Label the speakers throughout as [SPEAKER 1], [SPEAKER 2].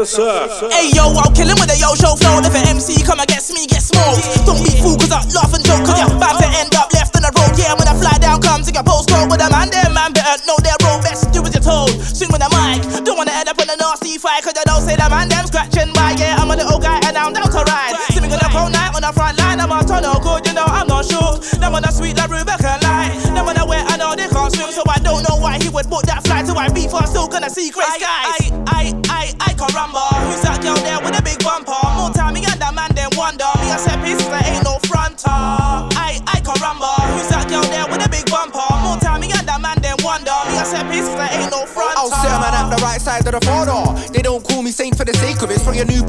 [SPEAKER 1] The surf.
[SPEAKER 2] Hey yo, I'm killing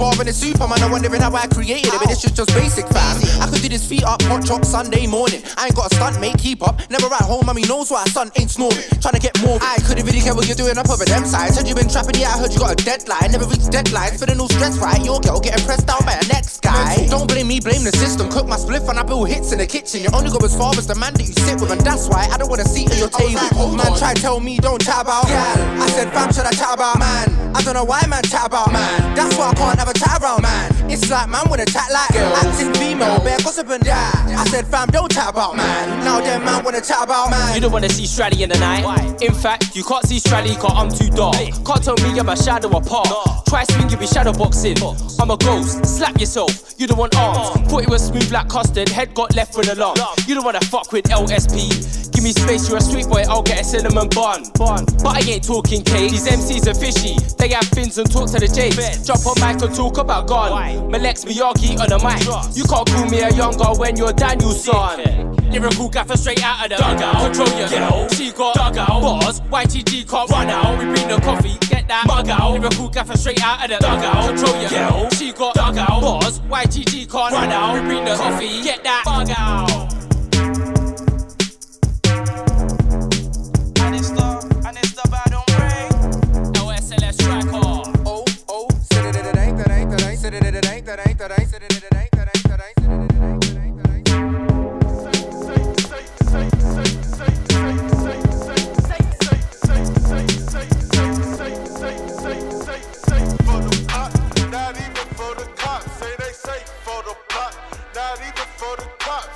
[SPEAKER 3] bar in the superman, I'm wondering how I created it, but this is just basic, fam. I could do this feet up, hot chop Sunday morning. I ain't got a stunt, mate, keep up. Never at home, mommy knows why son ain't snoring. Trying to get more. I couldn't really care what you're doing up over them sides. Heard you been trapping, yeah, I heard you got a deadline. Never reached deadlines, feeling no stress, right? Your girl getting pressed down by a next guy. Don't blame me, blame the system. Cook my spliff and I build hits in the kitchen. You only go as far as the man that you sit with, and that's why I don't wanna see at your table. Oh, man, try tell me, don't chat about. Yeah, I said, fam, should I chat about? Man, I don't know why man chat about. Man, that's why I can't have a chat around. Man, it's like man wanna chat like girl. Acting female, bare gossiping. Yeah, I said, fam, don't chat about. Man, now then man wanna chat about. Man,
[SPEAKER 4] You don't wanna see Straddy in the night. In fact, you can't see Straddy cause I'm too dark. Can't tell me I'm a shadow apart. Try swing, you be shadow boxing. I'm a ghost, slap yourself. You don't want arms. Thought it was smooth like custard, head got left with a lump. You don't wanna fuck with LSP. Give me space, you're a sweet boy, I'll get a cinnamon bun. bun. But I ain't talking cake. These MCs are fishy. They have fins and talk to the Jakes. Jump on mic and talk about gun. Malex Miyagi on the mic. You can't call me a younger when you're Daniel's son. Lyrical gaffer straight out of the dugout. Control your girl. She got dugout. Bars. YTG can't run out. We bring the coffee. Get that mug out. Lyrical gaffer straight out of the dugout. Control your girl. She got dugout. Bars. YTG can't run out. We bring the coffee. Get that mug out.
[SPEAKER 3] Said it.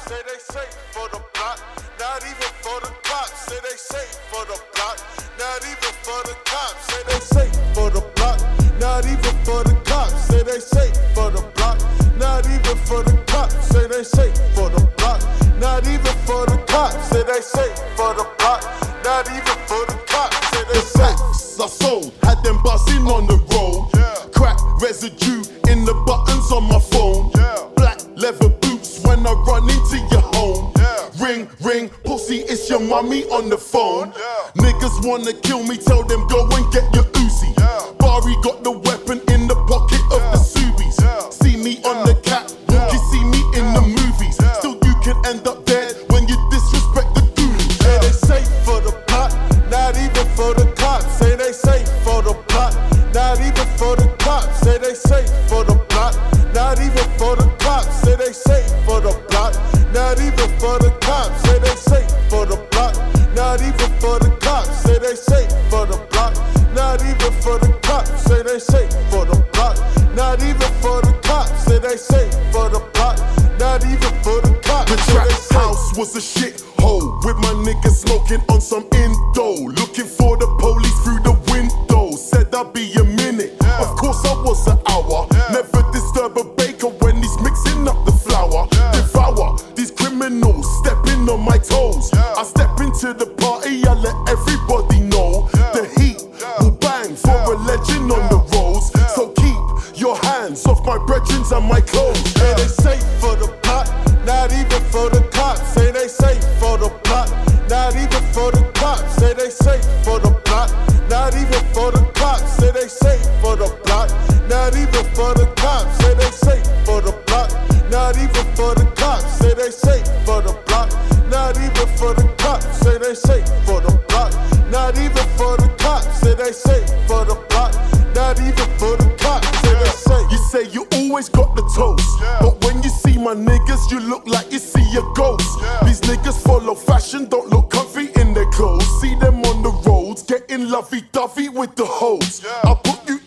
[SPEAKER 5] Say they safe for the block, not even for the cops. Say they safe for the block, not even for the cops. Say they safe for the block, not even for the. Safe for the block, not even for the cops. Say they safe for the block, not even for the cops. Say they safe for the block, not even for the cops. Say they safe the block, not even for the cops. Say they safe.
[SPEAKER 6] I sold, had them buzzing on the road.
[SPEAKER 5] Yeah.
[SPEAKER 6] Crack residue in the buttons on my phone.
[SPEAKER 5] Yeah.
[SPEAKER 6] Black leather boots when I run into your home.
[SPEAKER 5] Yeah.
[SPEAKER 6] Ring, ring, pussy, it's your mummy on the phone. Niggas wanna kill me, tell them go and get your Uzi. Barry got the weapon in the pocket me on The
[SPEAKER 5] shit lovey dovey with the hoes. I put you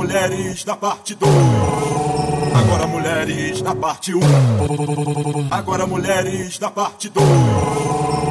[SPEAKER 7] mulheres da parte 2. Agora mulheres da parte 1.
[SPEAKER 8] Um.
[SPEAKER 7] Agora mulheres da parte 2.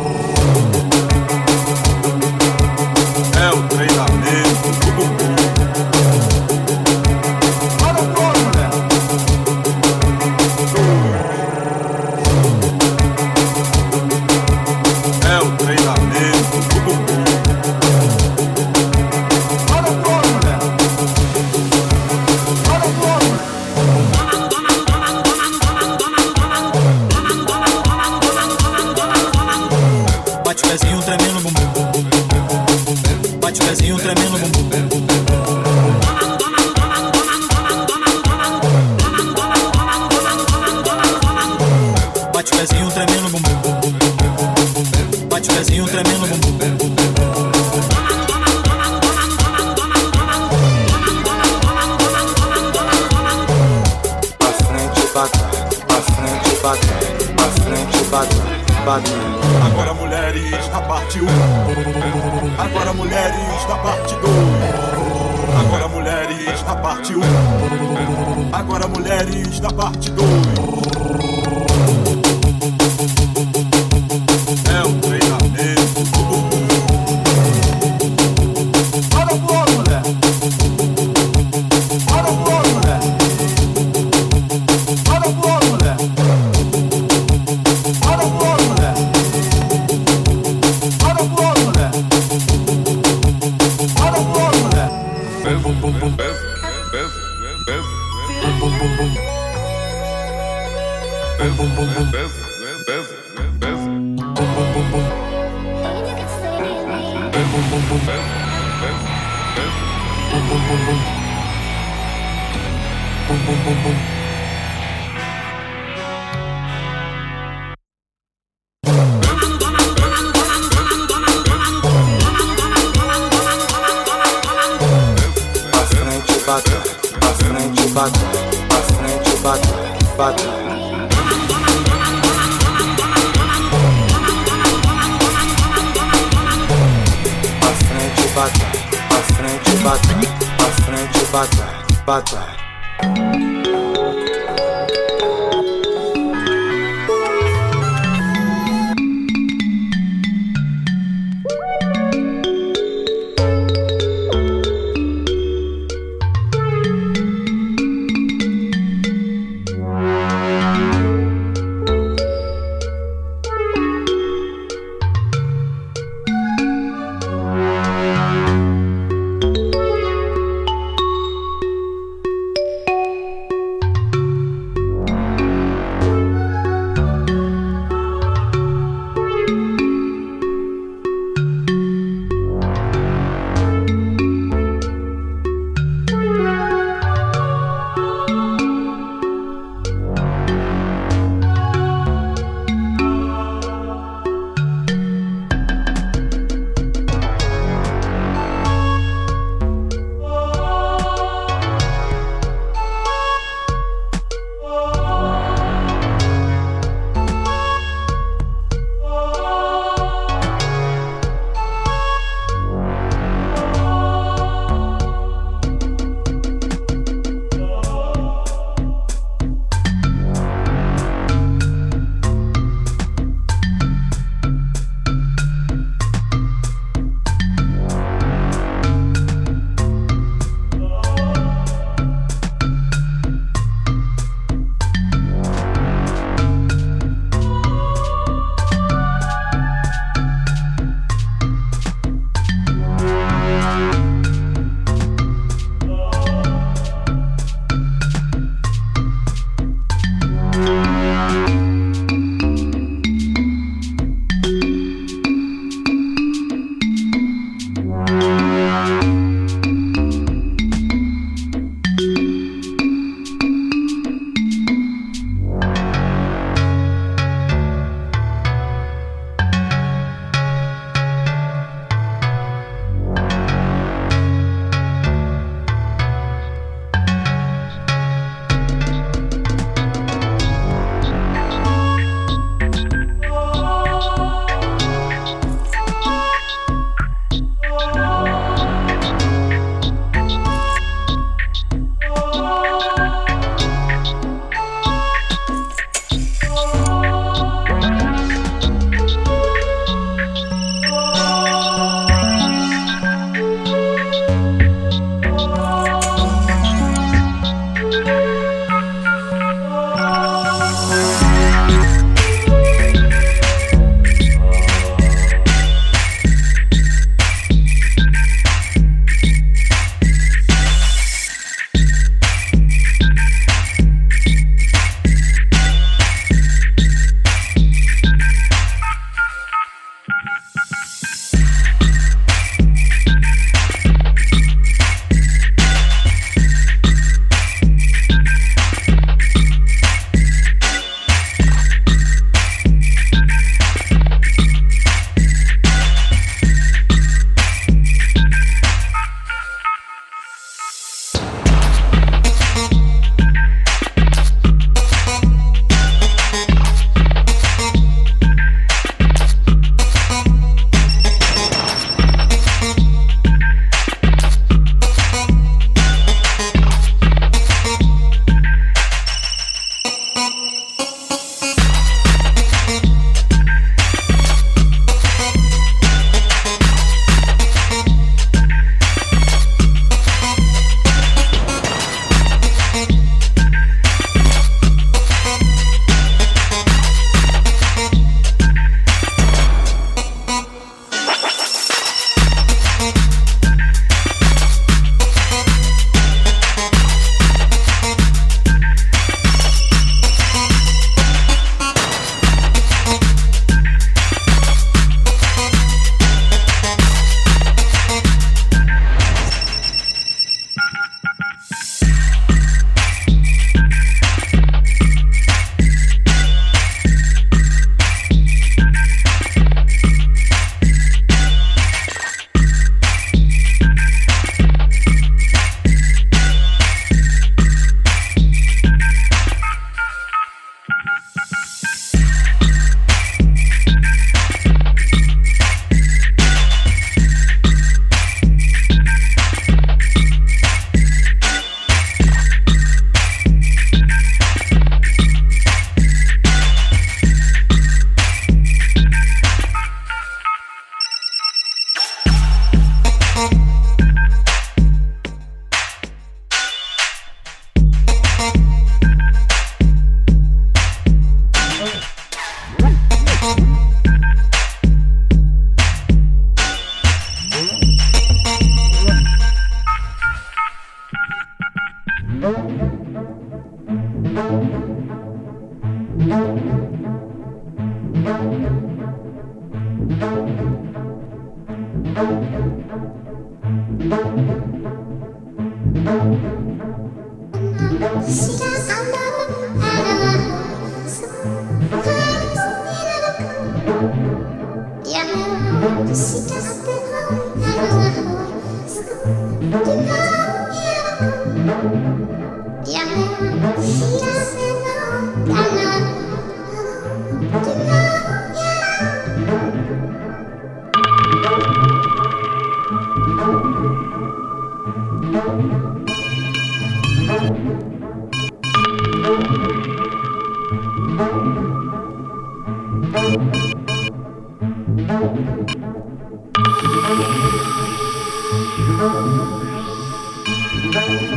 [SPEAKER 9] Shaking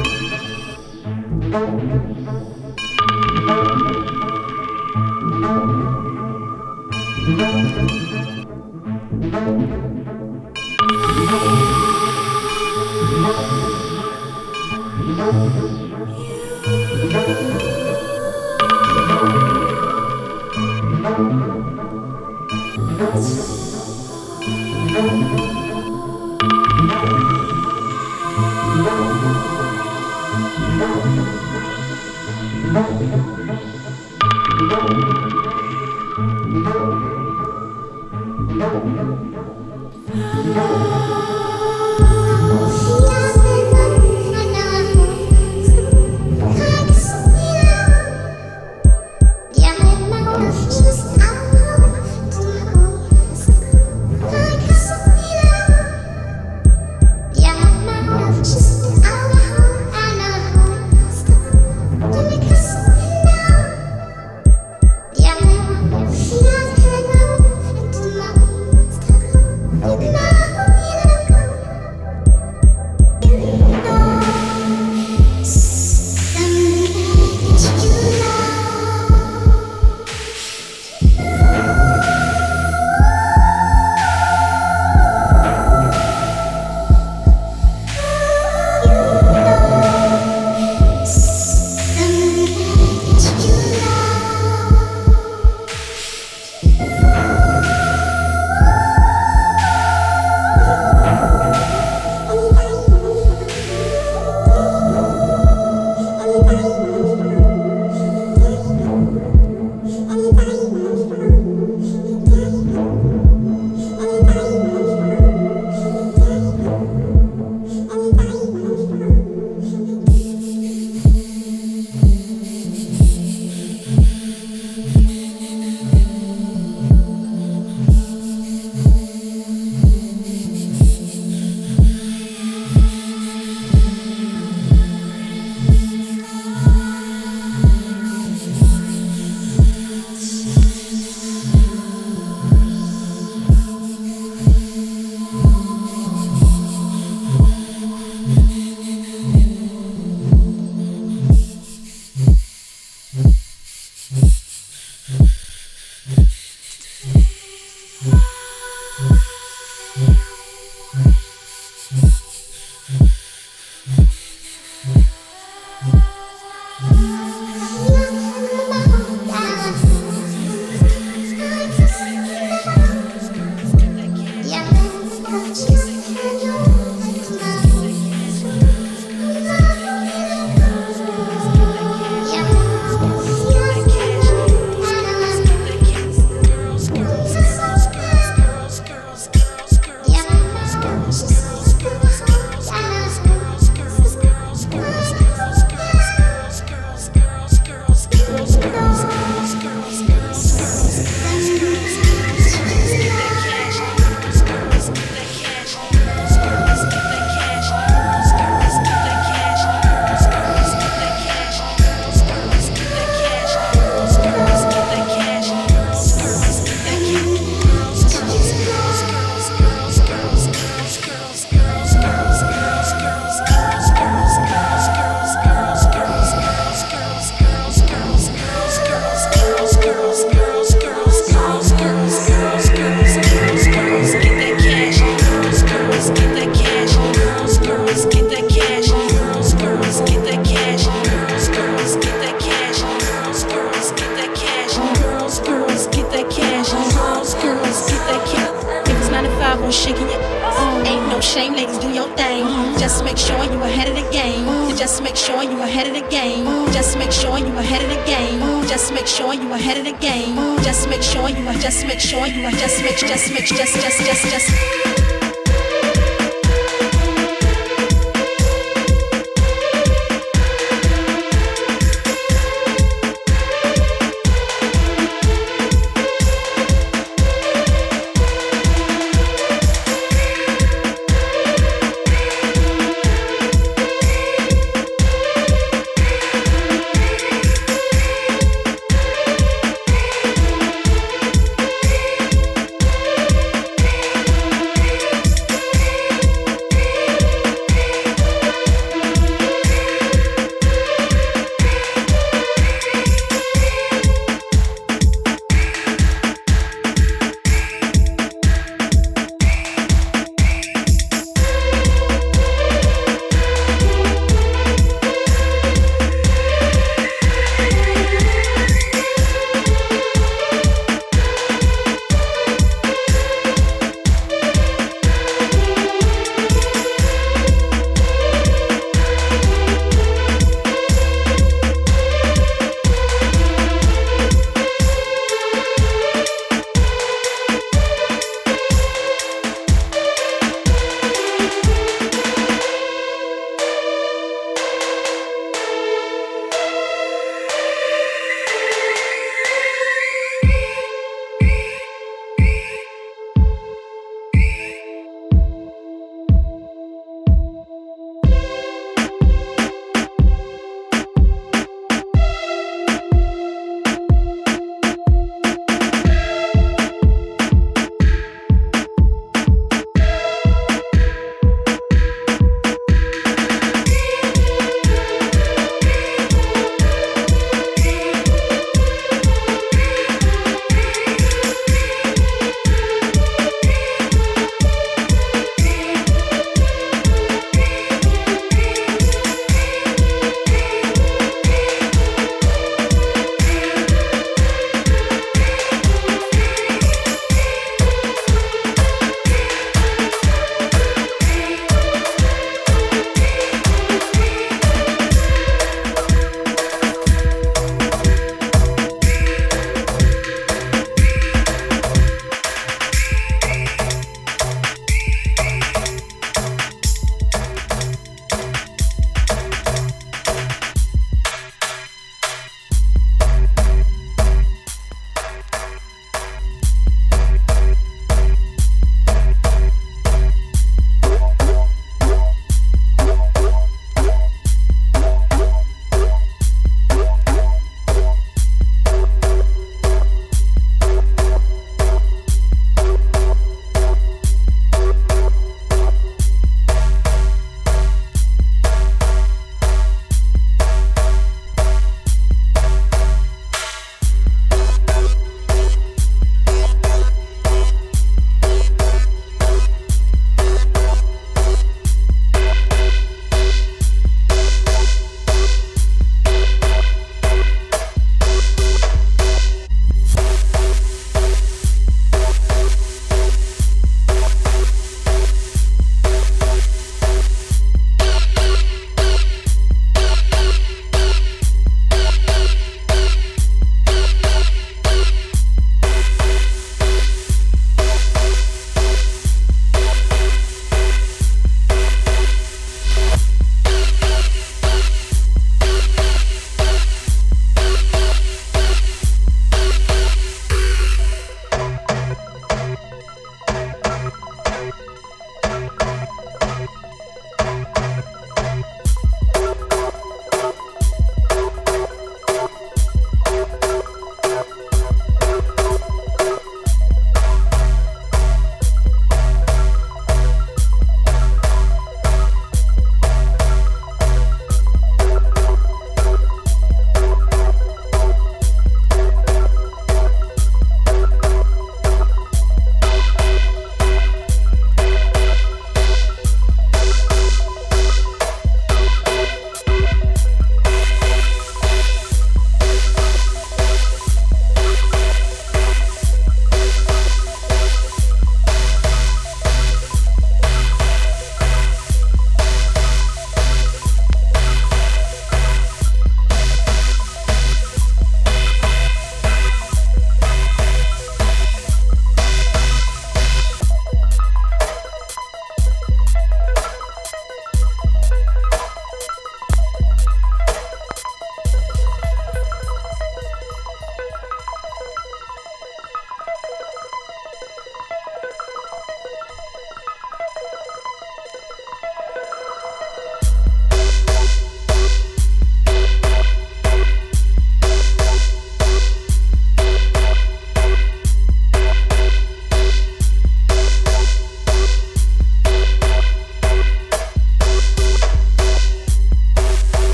[SPEAKER 9] it.